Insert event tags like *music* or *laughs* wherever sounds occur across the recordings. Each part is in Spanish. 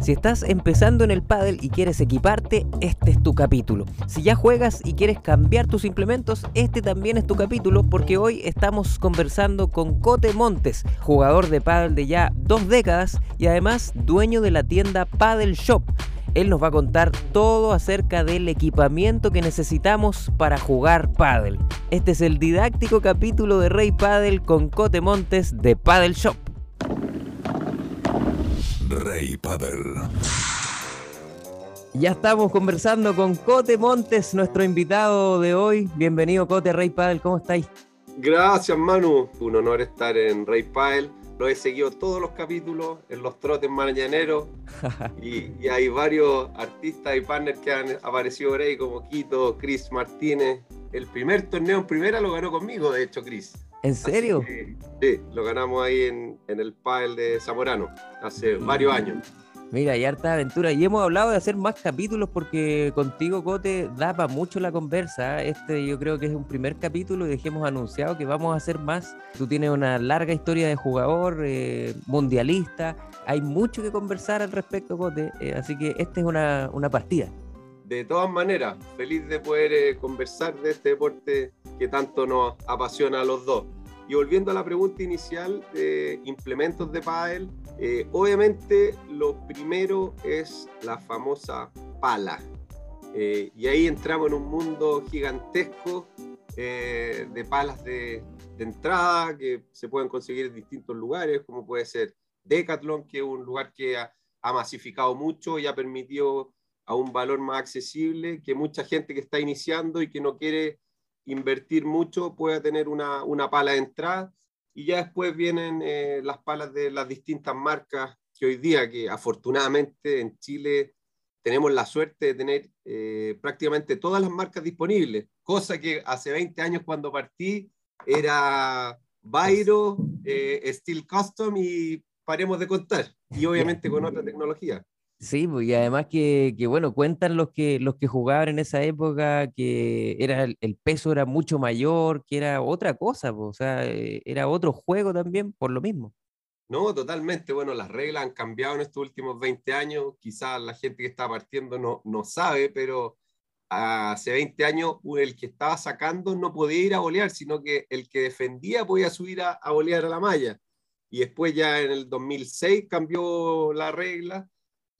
Si estás empezando en el pádel y quieres equiparte, este es tu capítulo. Si ya juegas y quieres cambiar tus implementos, este también es tu capítulo porque hoy estamos conversando con Cote Montes, jugador de pádel de ya dos décadas y además dueño de la tienda Paddle Shop. Él nos va a contar todo acerca del equipamiento que necesitamos para jugar pádel. Este es el didáctico capítulo de Rey Paddle con Cote Montes de Paddle Shop. Rey Paddle. Ya estamos conversando con Cote Montes, nuestro invitado de hoy. Bienvenido, Cote Rey Paddle, ¿cómo estáis? Gracias, Manu. Un honor estar en Rey Paddle. Lo he seguido todos los capítulos en los trotes mañaneros *laughs* y, y hay varios artistas y partners que han aparecido por ahí, como Quito, Chris Martínez. El primer torneo en primera lo ganó conmigo, de hecho, Chris. ¿En serio? Que, sí, lo ganamos ahí en, en el Paddle de Zamorano hace varios años. Mira, y harta aventura. Y hemos hablado de hacer más capítulos porque contigo, Cote, da para mucho la conversa. Este yo creo que es un primer capítulo y dejemos anunciado que vamos a hacer más. Tú tienes una larga historia de jugador eh, mundialista. Hay mucho que conversar al respecto, Cote. eh, así que esta es una, una partida. De todas maneras, feliz de poder eh, conversar de este deporte que tanto nos apasiona a los dos. Y volviendo a la pregunta inicial de implementos de pádel, eh, obviamente lo primero es la famosa pala. Eh, y ahí entramos en un mundo gigantesco de palas de, de, entrada que se pueden conseguir en distintos lugares, como puede ser Decathlon, que es un lugar que ha, ha masificado mucho y ha permitido a un valor más accesible que mucha gente que está iniciando y que no quiere invertir mucho pueda tener una, una pala de entrada y ya después vienen eh, las palas de las distintas marcas que hoy día, que afortunadamente en Chile tenemos la suerte de tener eh, prácticamente todas las marcas disponibles, cosa que hace 20 años cuando partí era Bairo, eh, Steel Custom y paremos de contar, y obviamente con otra tecnología. Sí, pues, y además que, que, bueno, cuentan los que, los que jugaban en esa época que era el, peso era mucho mayor, que era otra cosa, pues, o sea, eh, era otro juego también por lo mismo. No, totalmente. Bueno, las reglas han cambiado en estos últimos 20 años. Quizás la gente que está partiendo no, no sabe, pero hace 20 años el que estaba sacando no podía ir a bolear, sino que el que defendía podía subir a, a bolear a la malla. Y después ya en el 2006 cambió la regla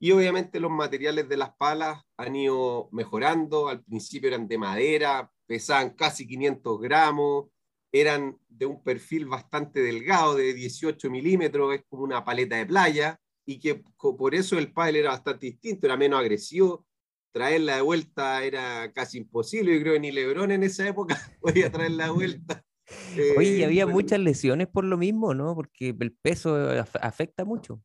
y obviamente los materiales de las palas han ido mejorando. Al principio eran de madera, pesaban casi 500 gramos, eran de un perfil bastante delgado, de 18 milímetros, es como una paleta de playa, y que por eso el pádel era bastante distinto, era menos agresivo. Traerla de vuelta era casi imposible. Yo creo que ni Lebron en esa época *laughs* podía traerla de vuelta. *laughs* Oye, y había bueno. muchas lesiones por lo mismo, ¿no? Porque el peso afecta mucho.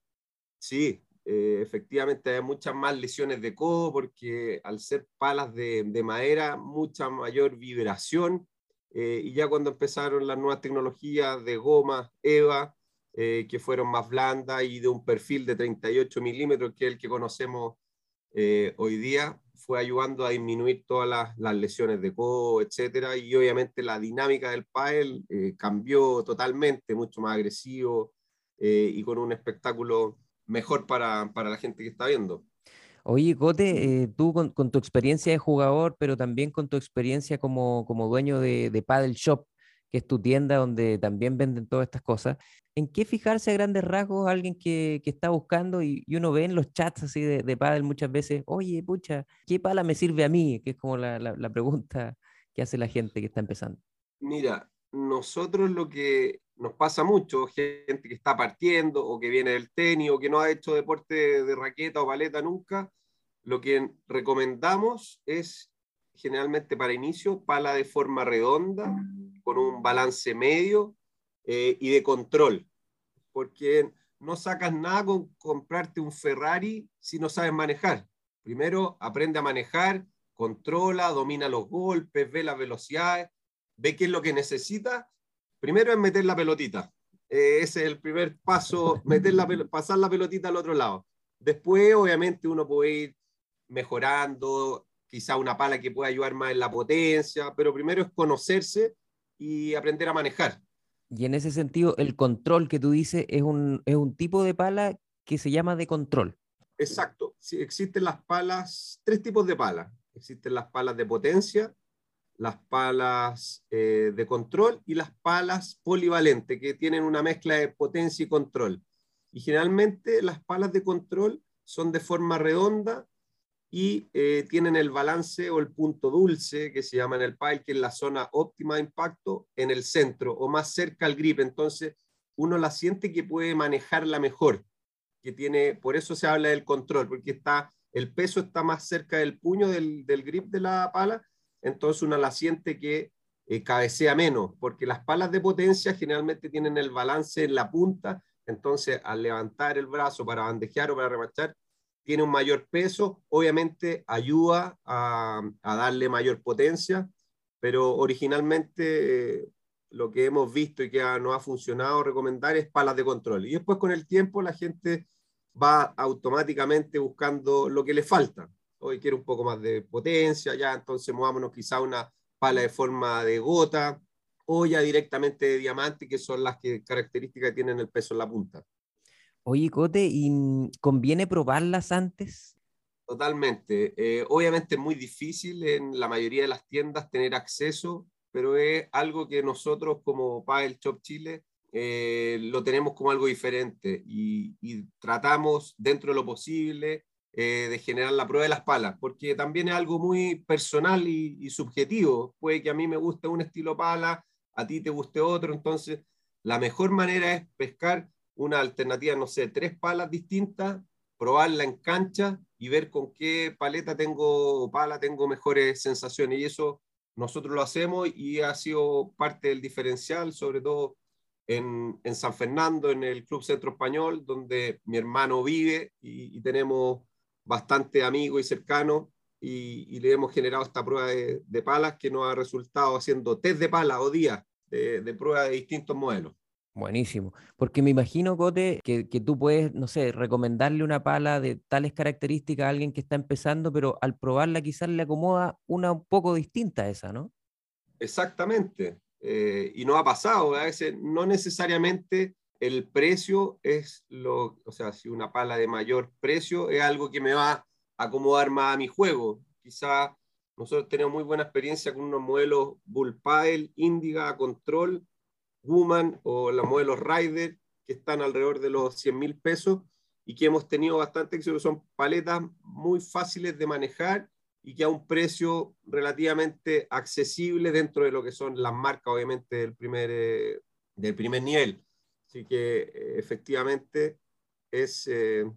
Sí, eh, efectivamente hay muchas más lesiones de codo porque al ser palas de, de madera, mucha mayor vibración. Eh, y ya cuando empezaron las nuevas tecnologías de goma, EVA, eh, que fueron más blandas y de un perfil de 38 milímetros, que es el que conocemos eh, hoy día, fue ayudando a disminuir todas las, las, lesiones de codo, etcétera. Y obviamente la dinámica del pádel cambió totalmente, mucho más agresivo y con un espectáculo mejor para, para la gente que está viendo. Oye, Cote, eh, tú con, con, tu experiencia de jugador, pero también con tu experiencia como, como dueño de, de Paddle Shop, que es tu tienda donde también venden todas estas cosas, ¿en qué fijarse a grandes rasgos alguien que, que está buscando y, y, uno ve en los chats así de, de Paddle muchas veces, oye, pucha, ¿qué pala me sirve a mí? Que es como la, la, la pregunta que hace la gente que está empezando. Mira, nosotros lo que nos pasa mucho, gente que está partiendo o que viene del tenis o que no ha hecho deporte de raqueta o paleta nunca, lo que recomendamos es generalmente para inicio pala de forma redonda, con un balance medio eh, y de control, porque no sacas nada con comprarte un Ferrari si no sabes manejar. Primero aprende a manejar, controla, domina los golpes, ve las velocidades, ve qué es lo que necesita primero es meter la pelotita. Eh, ese es el primer paso, meter la pasar la pelotita al otro lado. Después, obviamente, uno puede ir mejorando, quizá una pala que pueda ayudar más en la potencia, pero primero es conocerse y aprender a manejar. Y en ese sentido, el control que tú dices es un, es un tipo de pala que se llama de control. Exacto. Sí, existen las palas, tres tipos de palas. Existen las palas de potencia, las palas eh, de control y las palas polivalentes, que tienen una mezcla de potencia y control. Y generalmente las palas de control son de forma redonda y eh, tienen el balance o el punto dulce, que se llama en el pile, que es la zona óptima de impacto, en el centro o más cerca al grip. Entonces, uno la siente que puede manejarla mejor, que tiene, por eso se habla del control, porque está, el peso está más cerca del puño del, del grip de la pala, entonces uno la siente que eh, cabecea menos, porque las palas de potencia generalmente tienen el balance en la punta, entonces al levantar el brazo para bandejear o para remachar, tiene un mayor peso, obviamente ayuda a, darle mayor potencia, pero originalmente eh, lo que hemos visto y que no ha funcionado recomendar es palas de control. Y después con el tiempo la gente va automáticamente buscando lo que le falta. Hoy quiere un poco más de potencia, ya entonces movámonos quizá una pala de forma de gota o ya directamente de diamante, que son las que, características que tienen el peso en la punta. Oye, Cote, ¿y conviene probarlas antes? Totalmente. Eh, obviamente es muy difícil en la mayoría de las tiendas tener acceso, pero es algo que nosotros como Paddle Shop Chile eh, lo tenemos como algo diferente y, tratamos dentro de lo posible eh, de generar la prueba de las palas, porque también es algo muy personal y, subjetivo. Puede que a mí me guste un estilo pala, a ti te guste otro, entonces la mejor manera es pescar una alternativa, no sé, tres palas distintas, probarla en cancha y ver con qué paleta tengo pala tengo mejores sensaciones. Y eso nosotros lo hacemos y ha sido parte del diferencial, sobre todo en, en San Fernando, en el Club Centro Español, donde mi hermano vive y, tenemos bastante amigos y cercanos y, le hemos generado esta prueba de, de, palas que nos ha resultado haciendo test de palas o días de, de prueba de distintos modelos. Buenísimo. Porque me imagino, Cote, que, tú puedes, no sé, recomendarle una pala de tales características a alguien que está empezando, pero al probarla quizás le acomoda una un poco distinta a esa, ¿no? Exactamente. Eh, y no ha pasado. A veces no necesariamente el precio es lo, o sea, si una pala de mayor precio es algo que me va a acomodar más a mi juego. Quizás nosotros tenemos muy buena experiencia con unos modelos Bull Pile, Indiga, Control, Woman o la modelo Rider, que están alrededor de los 100 mil pesos y que hemos tenido bastante éxito. Son paletas muy fáciles de manejar y que a un precio relativamente accesible dentro de lo que son las marcas, obviamente, del primer, eh, del primer nivel. Así que eh, efectivamente es, eh,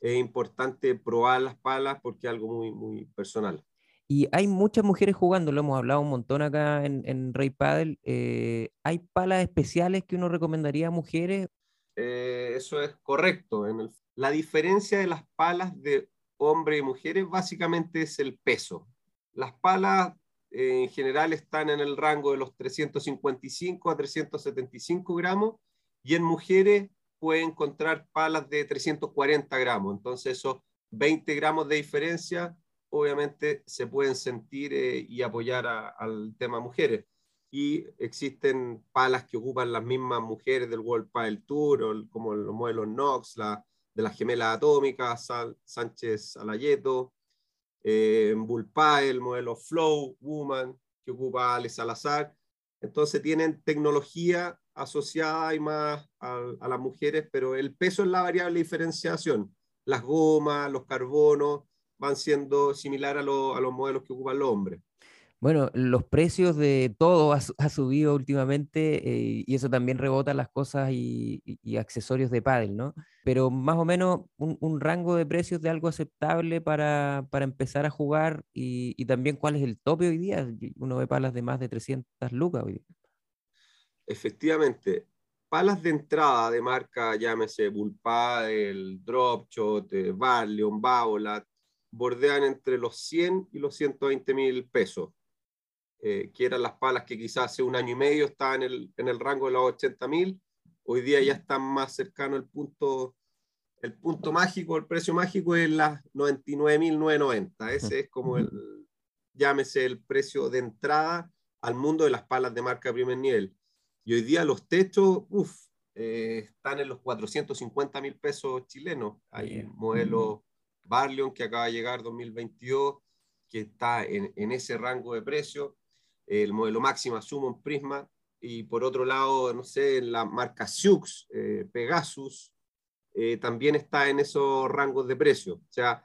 es importante probar las palas porque es algo muy, muy personal. Y hay muchas mujeres jugando, lo hemos hablado un montón acá en, en Rey Paddle. Eh, ¿Hay palas especiales que uno recomendaría a mujeres? Eh, eso es correcto. En la diferencia de las palas de hombres y mujeres básicamente es el peso. Las palas eh, en general están en el rango de los 355 a 375 gramos y en mujeres puede encontrar palas de 340 gramos. Entonces esos 20 gramos de diferencia obviamente se pueden sentir eh, y apoyar al tema mujeres. Y existen palas que ocupan las mismas mujeres del World Pile Tour, como los modelos Knox, la, de las gemelas atómicas, Sánchez Alayeto, eh, Bull Pile, el modelo Flow Woman, que ocupa Ale Salazar. Entonces tienen tecnología asociada y más a, las mujeres, pero el peso es la variable de diferenciación. Las gomas, los carbonos, van siendo similar a, los modelos que ocupan los hombres. Bueno, los precios de todo ha, subido últimamente eh, y eso también rebota las cosas y, accesorios de pádel, ¿no? Pero más o menos un, rango de precios de algo aceptable para, para empezar a jugar y, también cuál es el tope hoy día. Uno ve palas de más de 300 lucas hoy día. Efectivamente, palas de entrada de marca, llámese Bullpadel, Dropshot, Barleon, Baolat, bordean entre los 100 y los 120 mil pesos, eh, que eran las palas que quizás hace un año y medio estaban en el, en el rango de los 80 mil, hoy día ya están más cercano al punto, el punto mágico, el precio mágico es las 99.990, ese es como el, llámese el precio de entrada al mundo de las palas de marca primer nivel. Y hoy día los techos, uff, eh, están en los 450 mil pesos chilenos. Hay modelos Barleon, que acaba de llegar 2022, que está en, en ese rango de precio. El modelo máxima Summon Prisma. Y por otro lado, no sé, la marca Sioux, eh, Pegasus, eh, también está en esos rangos de precio. O sea,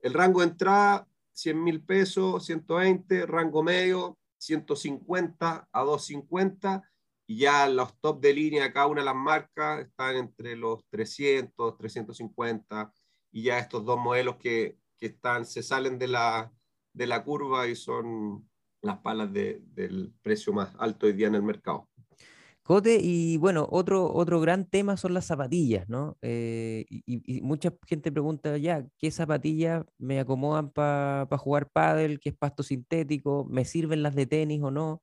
el rango de entrada, 100 mil pesos, 120, rango medio, 150 a 250 y ya los top de línea cada una de las marcas están entre los 300, 350 y ya estos dos modelos que, que están, se salen de la, de la curva y son las palas de, del precio más alto hoy día en el mercado. Cote, y bueno, otro, otro gran tema son las zapatillas, ¿no? Eh, y, mucha gente pregunta ya, ¿qué zapatillas me acomodan para jugar pádel? ¿Qué es pasto sintético? ¿Me sirven las de tenis o no?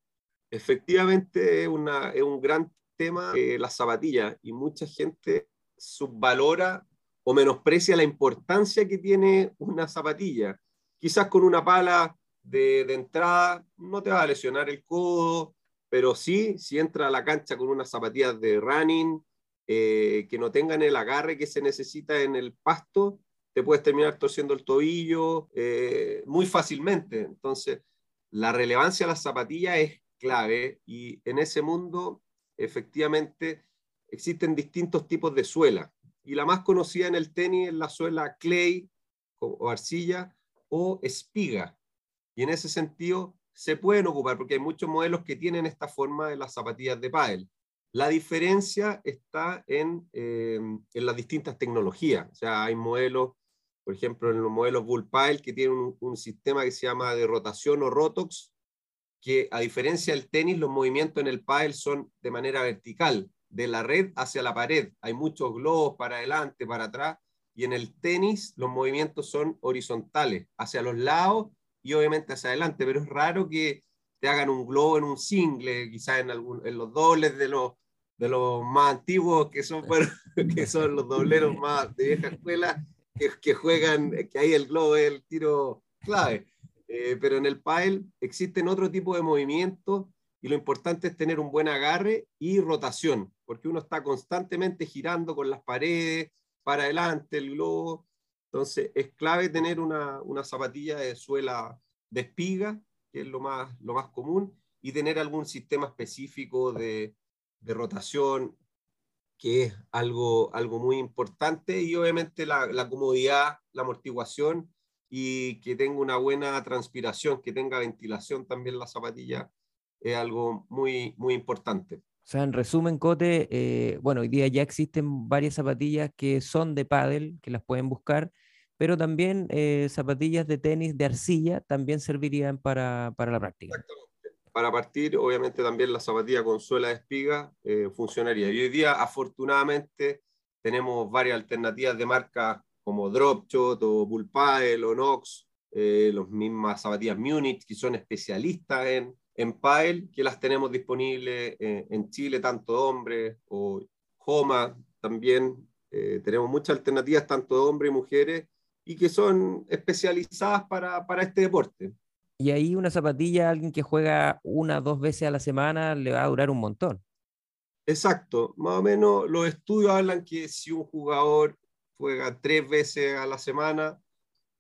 Efectivamente, es, una, es un gran tema eh, las zapatillas y mucha gente subvalora o menosprecia la importancia que tiene una zapatilla. Quizás con una pala de, de entrada no te va a lesionar el codo, pero sí, si entra a la cancha con unas zapatillas de running, eh, que no tengan el agarre que se necesita en el pasto, te puedes terminar torciendo el tobillo eh, muy fácilmente. Entonces, la relevancia de las zapatillas es clave y en ese mundo, efectivamente, existen distintos tipos de suela. Y la más conocida en el tenis es la suela clay o arcilla o espiga. Y en ese sentido, se pueden ocupar, porque hay muchos modelos que tienen esta forma de las zapatillas de pádel. La diferencia está en, eh, en las distintas tecnologías. O sea, hay modelos, por ejemplo, en los modelos Bull que tienen un, sistema que se llama de rotación o rotox, que a diferencia del tenis, los movimientos en el pádel son de manera vertical, de la red hacia la pared. Hay muchos globos para adelante, para atrás, y en el tenis los movimientos son horizontales, hacia los lados y obviamente hacia adelante, pero es raro que te hagan un globo en un single, quizás en, algún, en los dobles de los, de los más antiguos, que son, *laughs* que son los dobleros más de vieja escuela, que, que juegan, que ahí el globo es el tiro clave. Eh, pero en el pile existen otro tipo de movimientos y lo importante es tener un buen agarre y rotación, porque uno está constantemente girando con las paredes, para adelante el globo, entonces, es clave tener una, una, zapatilla de suela de espiga, que es lo más, lo más común, y tener algún sistema específico de, de rotación, que es algo, algo muy importante, y obviamente la, la, comodidad, la amortiguación y que tenga una buena transpiración, que tenga ventilación también la zapatilla, es algo muy, muy importante. O sea, en resumen, Cote, eh, bueno, hoy día ya existen varias zapatillas que son de pádel, que las pueden buscar, pero también eh, zapatillas de tenis de arcilla también servirían para, para la práctica. Exactamente. Para partir, obviamente también la zapatilla con suela de espiga eh, funcionaría. Y hoy día, afortunadamente, tenemos varias alternativas de marcas como Dropshot o Bullpile o Nox, eh, las mismas zapatillas Munich, que son especialistas en, en Pile, que las tenemos disponibles eh, en Chile, tanto hombres o Homa también. tenemos muchas alternativas, tanto de hombres y mujeres, y que son especializadas para, para este deporte. Y ahí una zapatilla, alguien que juega una dos veces a la semana, le va a durar un montón. Exacto, más o menos los estudios hablan que si un jugador juega tres veces a la semana,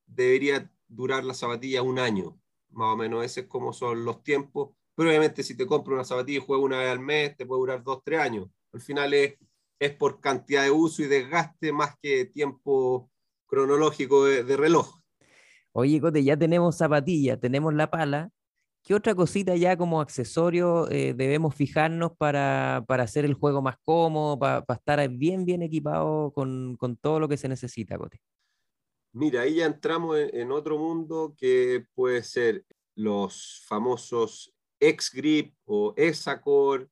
debería durar la zapatilla un año, más o menos, ese es como son los tiempos. Pero obviamente si te compras una zapatilla y juegas una vez al mes, te puede durar dos, tres años. Al final es, es por cantidad de uso y desgaste más que tiempo cronológico de, reloj. Oye, Cote, ya tenemos zapatilla, tenemos la pala. ¿Qué otra cosita ya como accesorio eh, debemos fijarnos para, para, hacer el juego más cómodo, para, estar bien, bien equipado con, con, todo lo que se necesita, Cote? Mira, ahí ya entramos en, otro mundo que puede ser los famosos X-Grip o Exacor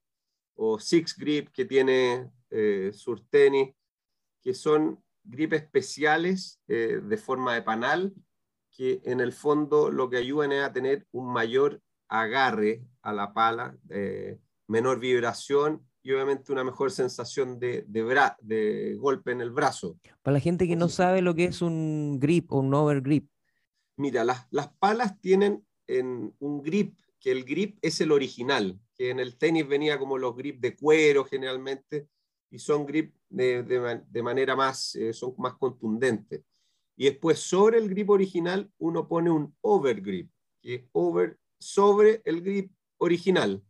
o Six Grip que tiene eh, Surtenis, que son grip especiales eh, de forma de panal que en el fondo lo que ayudan es a tener un mayor agarre a la pala, eh, menor vibración y obviamente una mejor sensación de, de, de, golpe en el brazo. Para la gente que no sabe lo que es un grip o un overgrip. Mira, las, las palas tienen en un grip, que el grip es el original, que en el tenis venía como los grips de cuero generalmente, y son grip de, de, manera más, eh, son más contundentes. Y después sobre el grip original uno pone un overgrip, que over sobre el grip original.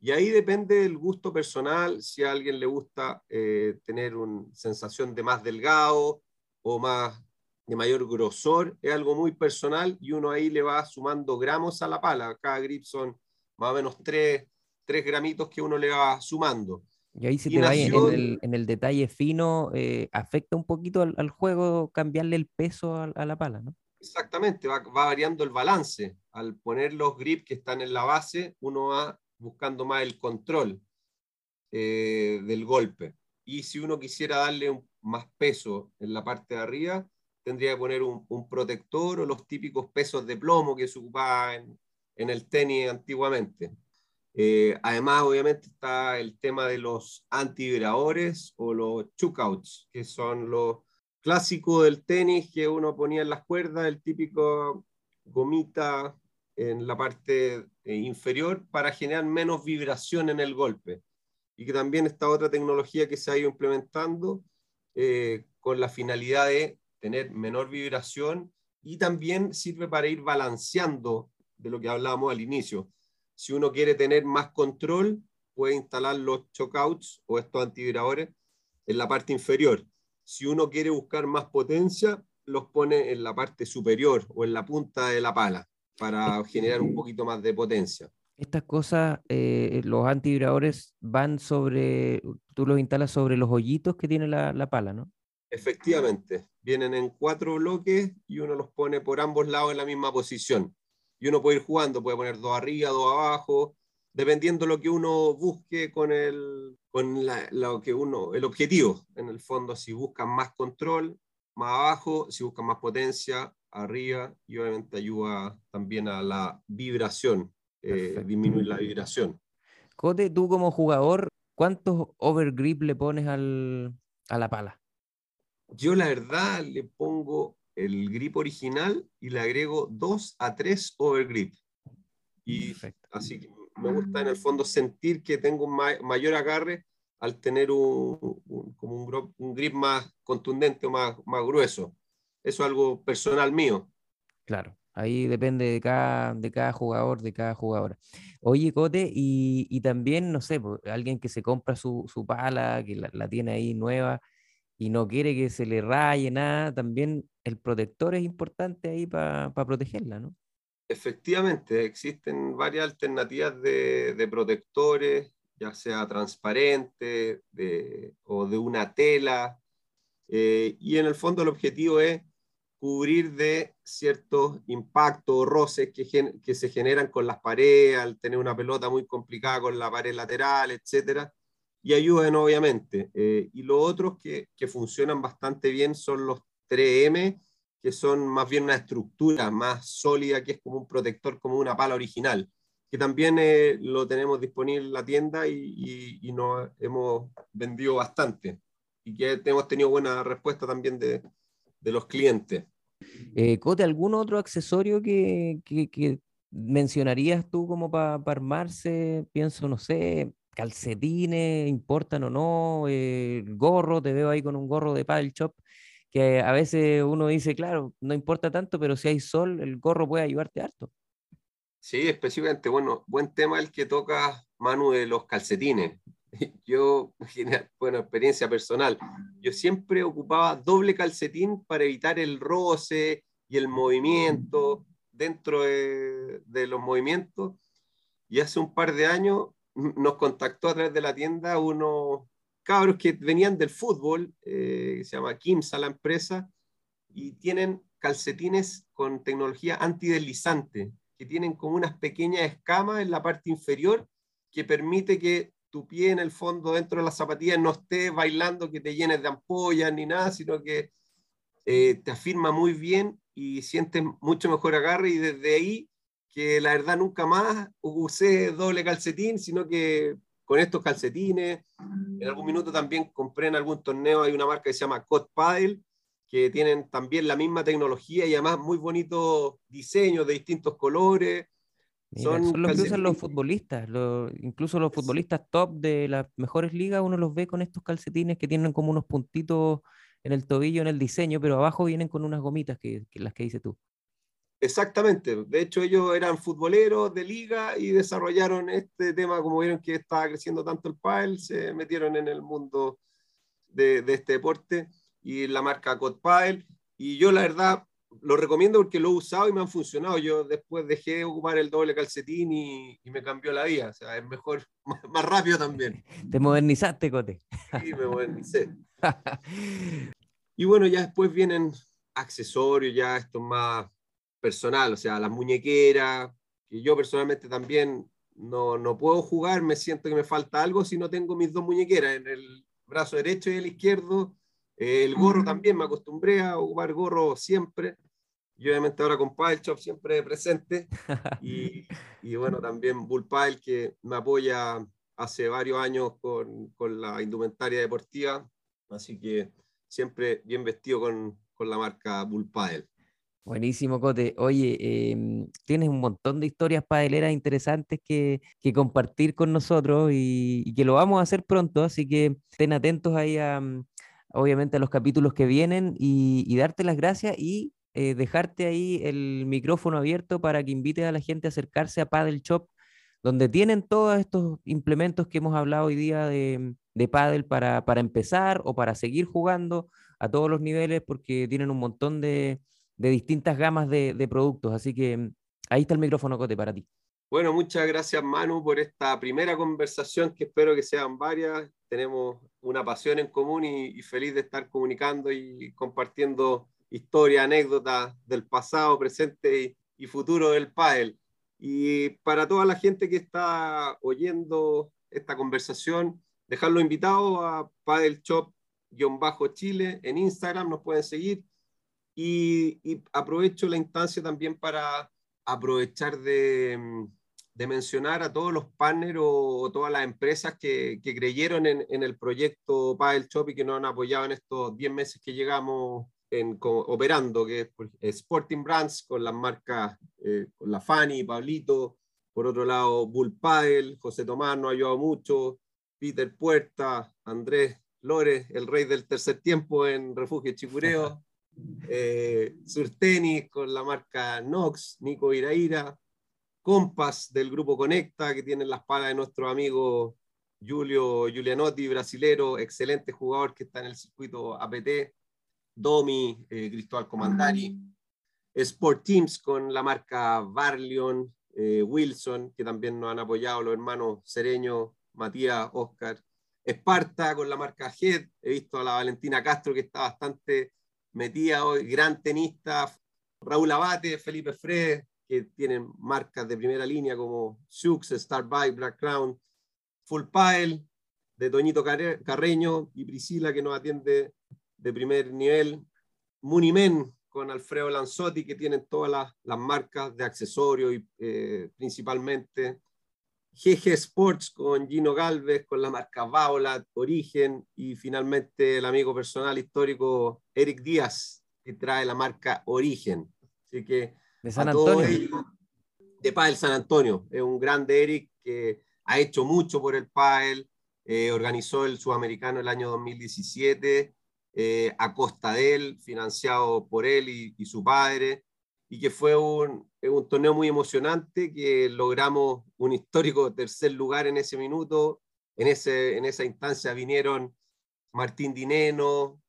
Y ahí depende del gusto personal, si a alguien le gusta eh, tener una sensación de más delgado o más de mayor grosor, es algo muy personal y uno ahí le va sumando gramos a la pala. Cada grip son más o menos 3, gramitos que uno le va sumando. Y ahí si te va en, el, detalle fino, eh, afecta un poquito al, juego cambiarle el peso a, la pala, ¿no? Exactamente, va, variando el balance. Al poner los grips que están en la base, uno va buscando más el control eh, del golpe. Y si uno quisiera darle más peso en la parte de arriba, tendría que poner un, protector o los típicos pesos de plomo que se ocupaban en, el tenis antiguamente. Eh, además, obviamente, está el tema de los antivibradores o los chookouts, que son los clásicos del tenis que uno ponía en las cuerdas, el típico gomita en la parte eh, inferior para generar menos vibración en el golpe. Y que también está otra tecnología que se ha ido implementando eh, con la finalidad de tener menor vibración y también sirve para ir balanceando de lo que hablábamos al inicio. Si uno quiere tener más control, puede instalar los chokeouts o estos antivibradores en la parte inferior. Si uno quiere buscar más potencia, los pone en la parte superior o en la punta de la pala para generar un poquito más de potencia. Estas cosas, eh, los antivibradores van sobre, tú los instalas sobre los hoyitos que tiene la, la pala, ¿no? Efectivamente, vienen en cuatro bloques y uno los pone por ambos lados en la misma posición. Y uno puede ir jugando, puede poner dos arriba, dos abajo, dependiendo lo que uno busque con el, con lo que uno, el objetivo. En el fondo, si buscan más control, más abajo, si buscan más potencia, arriba, y obviamente ayuda también a la vibración, eh, disminuir la vibración. Cote, tú como jugador, ¿cuántos overgrip le pones al, a la pala? Yo la verdad le pongo el grip original y le agrego 2 a 3 overgrip. Y así que me gusta en el fondo sentir que tengo un mayor agarre al tener un, como un, grip más contundente o más, más grueso. Eso es algo personal mío. Claro, ahí depende de cada, de cada jugador, de cada jugadora. Oye, Cote, y, y también, no sé, alguien que se compra su, su pala, que la, la, tiene ahí nueva, y no quiere que se le raye nada, también el protector es importante ahí para protegerla, ¿no? Efectivamente, existen varias alternativas de, protectores, ya sea transparente o de una tela, eh, y en el fondo el objetivo es cubrir de ciertos impactos o roces que, se generan con las paredes, al tener una pelota muy complicada con la pared lateral, etcétera y ayudan obviamente. Eh, y los otros que, funcionan bastante bien son los 3M, que son más bien una estructura más sólida, que es como un protector, como una pala original, que también eh, lo tenemos disponible en la tienda y, y, nos hemos vendido bastante y que hemos tenido buena respuesta también de, de los clientes. Eh, Cote, ¿algún otro accesorio que, que, mencionarías tú como para armarse? Pienso, no sé, calcetines, importan o no, el gorro, te veo ahí con un gorro de paddle shop, que a veces uno dice, claro, no importa tanto, pero si hay sol, el gorro puede ayudarte harto. Sí, específicamente, bueno, buen tema el que toca Manu de los calcetines. *laughs* Yo, bueno, experiencia personal, yo siempre ocupaba doble calcetín para evitar el roce y el movimiento dentro de, de los movimientos. Y hace un par de años nos contactó a través de la tienda unos cabros que venían del fútbol, eh, se llama Kimsa la empresa, y tienen calcetines con tecnología antideslizante, que tienen como unas pequeñas escamas en la parte inferior que permite que tu pie en el fondo dentro de las zapatillas no esté bailando, que te llenes de ampollas ni nada, sino que eh, te afirma muy bien y sientes mucho mejor agarre. Y desde ahí que la verdad nunca más usé doble calcetín, sino que con estos calcetines, en algún minuto también compré en algún torneo, hay una marca que se llama Cod Paddle, que tienen también la misma tecnología y además muy bonitos diseños de distintos colores. son, los que usan los futbolistas, incluso los futbolistas top de las mejores ligas, uno los ve con estos calcetines que tienen como unos puntitos en el tobillo, en el diseño, pero abajo vienen con unas gomitas que, las que dices tú. Exactamente. De hecho, ellos eran futboleros de liga y desarrollaron este tema, como vieron que estaba creciendo tanto el pádel, se metieron en el mundo de, este deporte y la marca Cod. Y yo la verdad lo recomiendo porque lo he usado y me han funcionado. Yo después dejé de ocupar el doble calcetín y, me cambió la vida. O sea, es mejor, *laughs* más, rápido también. Te modernizaste, Cote. Sí, me modernicé. *laughs* y bueno, ya después vienen accesorios, ya esto más personal, o sea, las muñequeras, que yo personalmente también no, no puedo jugar, me siento que me falta algo si no tengo mis dos muñequeras en el brazo derecho y el izquierdo el gorro también, me acostumbré a ocupar gorro siempre. Y obviamente ahora con Pile Shop siempre presente. *laughs* Y, y, bueno, también Bull Pile que me apoya hace varios años con, con, la indumentaria deportiva. Así que siempre bien vestido con, con la marca Bull Pile. Buenísimo, Cote. Oye, em, tienes un montón de historias padeleras interesantes que, que compartir con nosotros y, que lo vamos a hacer pronto, así que estén atentos ahí a, obviamente a los capítulos que vienen y, darte las gracias y eh, dejarte ahí el micrófono abierto para que invites a la gente a acercarse a Paddle Shop, donde tienen todos estos implementos que hemos hablado hoy día de, de paddle para, para empezar o para seguir jugando a todos los niveles, porque tienen un montón de, de distintas gamas de, de productos. Así que mm, ahí está el micrófono, Cote, para ti. Bueno, muchas gracias Manu por esta primera conversación que espero que sean varias. Tenemos una pasión en común y, feliz de estar comunicando y compartiendo historias, anécdotas del pasado, presente y, futuro del PAEL. Y para toda la gente que está oyendo esta conversación, dejarlo invitado a Padel Shop-Chile en Instagram, nos pueden seguir. Y aprovecho la instancia también para aprovechar de de mencionar a todos los partners o, todas las empresas que, que creyeron en, en, el proyecto Padel Shop y que nos han apoyado en estos 10 meses que llegamos en, operando, que es Sporting Brands con las marcas, eh, con la Fanny, Pablito, por otro lado Bull Padel, José Tomás nos ha ayudado mucho, Peter Puerta, Andrés Lores, el rey del tercer tiempo en Refugio Chicureo, *laughs* eh, Surtenis con la marca Nox, Nico Iraira, Compass del grupo Conecta, que tienen las palas de nuestro amigo Julio Giulianotti, brasilero, excelente jugador que está en el circuito APT, Domi, eh, Cristóbal Comandari, Sport Teams con la marca Barlion, eh, Wilson, que también nos han apoyado los hermanos Sereño, Matías, Oscar, Esparta con la marca Head, he visto a la Valentina Castro que está bastante metida hoy, gran tenista, Raúl Abate, Felipe Fred, que tienen marcas de primera línea como Sux, Starbucks, Black Crown, Full Pile, de Toñito Carreño y Priscila que nos atiende de primer nivel, Munimen con Alfredo Lanzotti que tienen todas las, marcas de accesorios y eh, principalmente GG Sports con Gino Galvez, con la marca Baolat, Origen y finalmente el amigo personal histórico Eric Díaz que trae la marca Origen. Así que de San Antonio. de Padel San Antonio. Es un grande Eric que ha hecho mucho por el Padel, eh, organizó el Sudamericano el año 2017 eh, a costa de él, financiado por él y, su padre, y que fue un, un, torneo muy emocionante, que logramos un histórico tercer lugar en ese minuto. En, ese, en esa instancia vinieron Martín Dineno,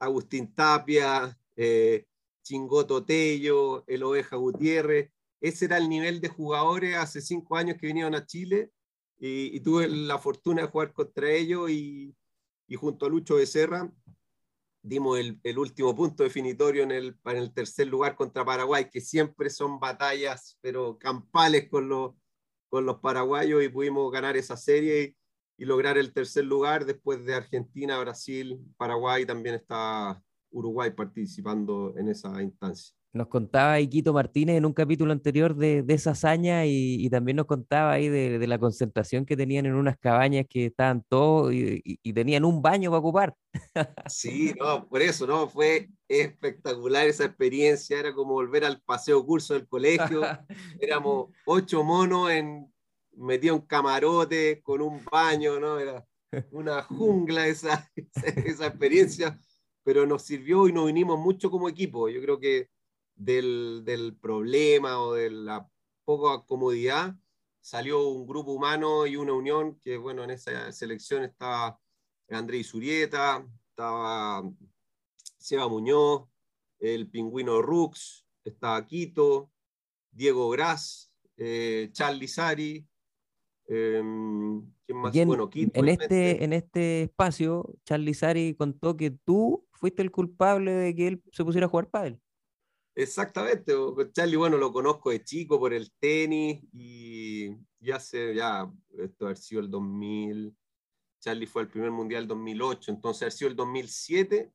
Agustín Tapia, eh, Chingoto Tello, el Oveja Gutiérrez. Ese era el nivel de jugadores hace cinco años que vinieron a Chile y, tuve la fortuna de jugar contra ellos y, junto a Lucho Becerra dimos el, último punto definitorio en el, en el tercer lugar contra Paraguay, que siempre son batallas, pero campales con los, con los paraguayos y pudimos ganar esa serie y, y lograr el tercer lugar después de Argentina, Brasil, Paraguay también está Uruguay participando en esa instancia. Nos contaba Iquito Martínez en un capítulo anterior de, esa hazaña y, también nos contaba ahí de, la concentración que tenían en unas cabañas que estaban todos y, tenían un baño para ocupar. Sí, no, por eso, ¿no? Fue espectacular esa experiencia, era como volver al paseo curso del colegio, *laughs* éramos ocho monos en, metidos en camarote con un baño, ¿no? Era una jungla *laughs* esa, esa experiencia pero nos sirvió y nos unimos mucho como equipo. Yo creo que del, del problema o de la poca comodidad salió un grupo humano y una unión que, bueno, en esa selección estaba Andrés Zurieta, estaba Seba Muñoz, el pingüino Rux, estaba Quito, Diego Gras, eh, Charlie Sari, em, en, Bueno, en, este, en este espacio, Charlie Sari contó que tú fuiste el culpable de que él se pusiera a jugar pádel. Exactamente, Charlie, bueno, lo conozco de chico por el tenis y ya sé, ya, esto ha sido el 2000, Charlie fue al primer mundial 2008, entonces ha sido el 2007,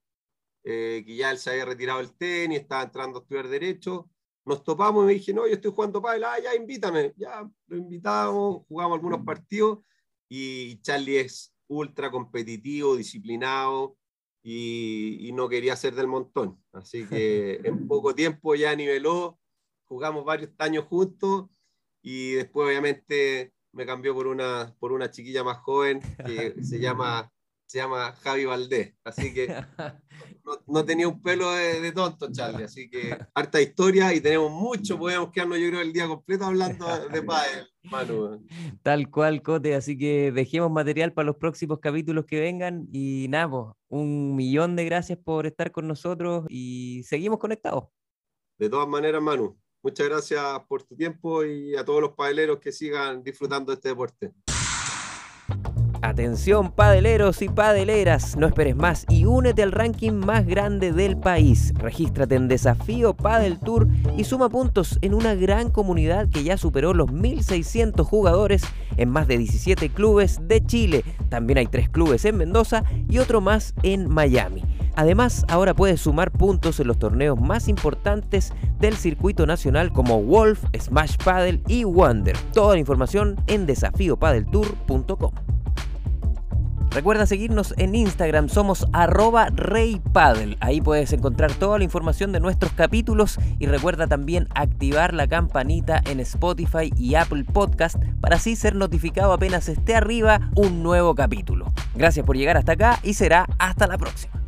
eh, que ya él se había retirado el tenis, estaba entrando a estudiar Derecho, nos topamos y me dije, no, yo estoy jugando pádel, ah, ya, invítame, ya, lo invitamos, jugamos algunos partidos y Charlie es ultra competitivo, disciplinado, y, no quería ser del montón. Así que *laughs* en poco tiempo ya niveló, jugamos varios años juntos y después obviamente me cambió por una, por una chiquilla más joven que se *laughs* llama, se llama Javi Valdés. Así que *laughs* no, tenía un pelo de, tonto, Charlie. Así que harta historia y tenemos mucho. Podemos quedarnos, yo creo, el día completo hablando de *laughs* Padel, Manu. Tal cual, Cote. Así que dejemos material para los próximos capítulos que vengan. Y nada, pues, un millón de gracias por estar con nosotros y seguimos conectados. De todas maneras, Manu, muchas gracias por tu tiempo y a todos los padeleros que sigan disfrutando de este deporte. Atención padeleros y padeleras, no esperes más y únete al ranking más grande del país. Regístrate en Desafío Padel Tour y suma puntos en una gran comunidad que ya superó los 1.600 jugadores en más de 17 clubes de Chile. También hay tres clubes en Mendoza y otro más en Miami. Además, ahora puedes sumar puntos en los torneos más importantes del circuito nacional como Wolf, Smash Paddle y Wonder. Toda la información en desafíopadeltour.com. Recuerda seguirnos en Instagram, somos arroba. Ahí puedes encontrar toda la información de nuestros capítulos y recuerda también activar la campanita en Spotify y Apple Podcast para así ser notificado apenas esté arriba un nuevo capítulo. Gracias por llegar hasta acá y será hasta la próxima.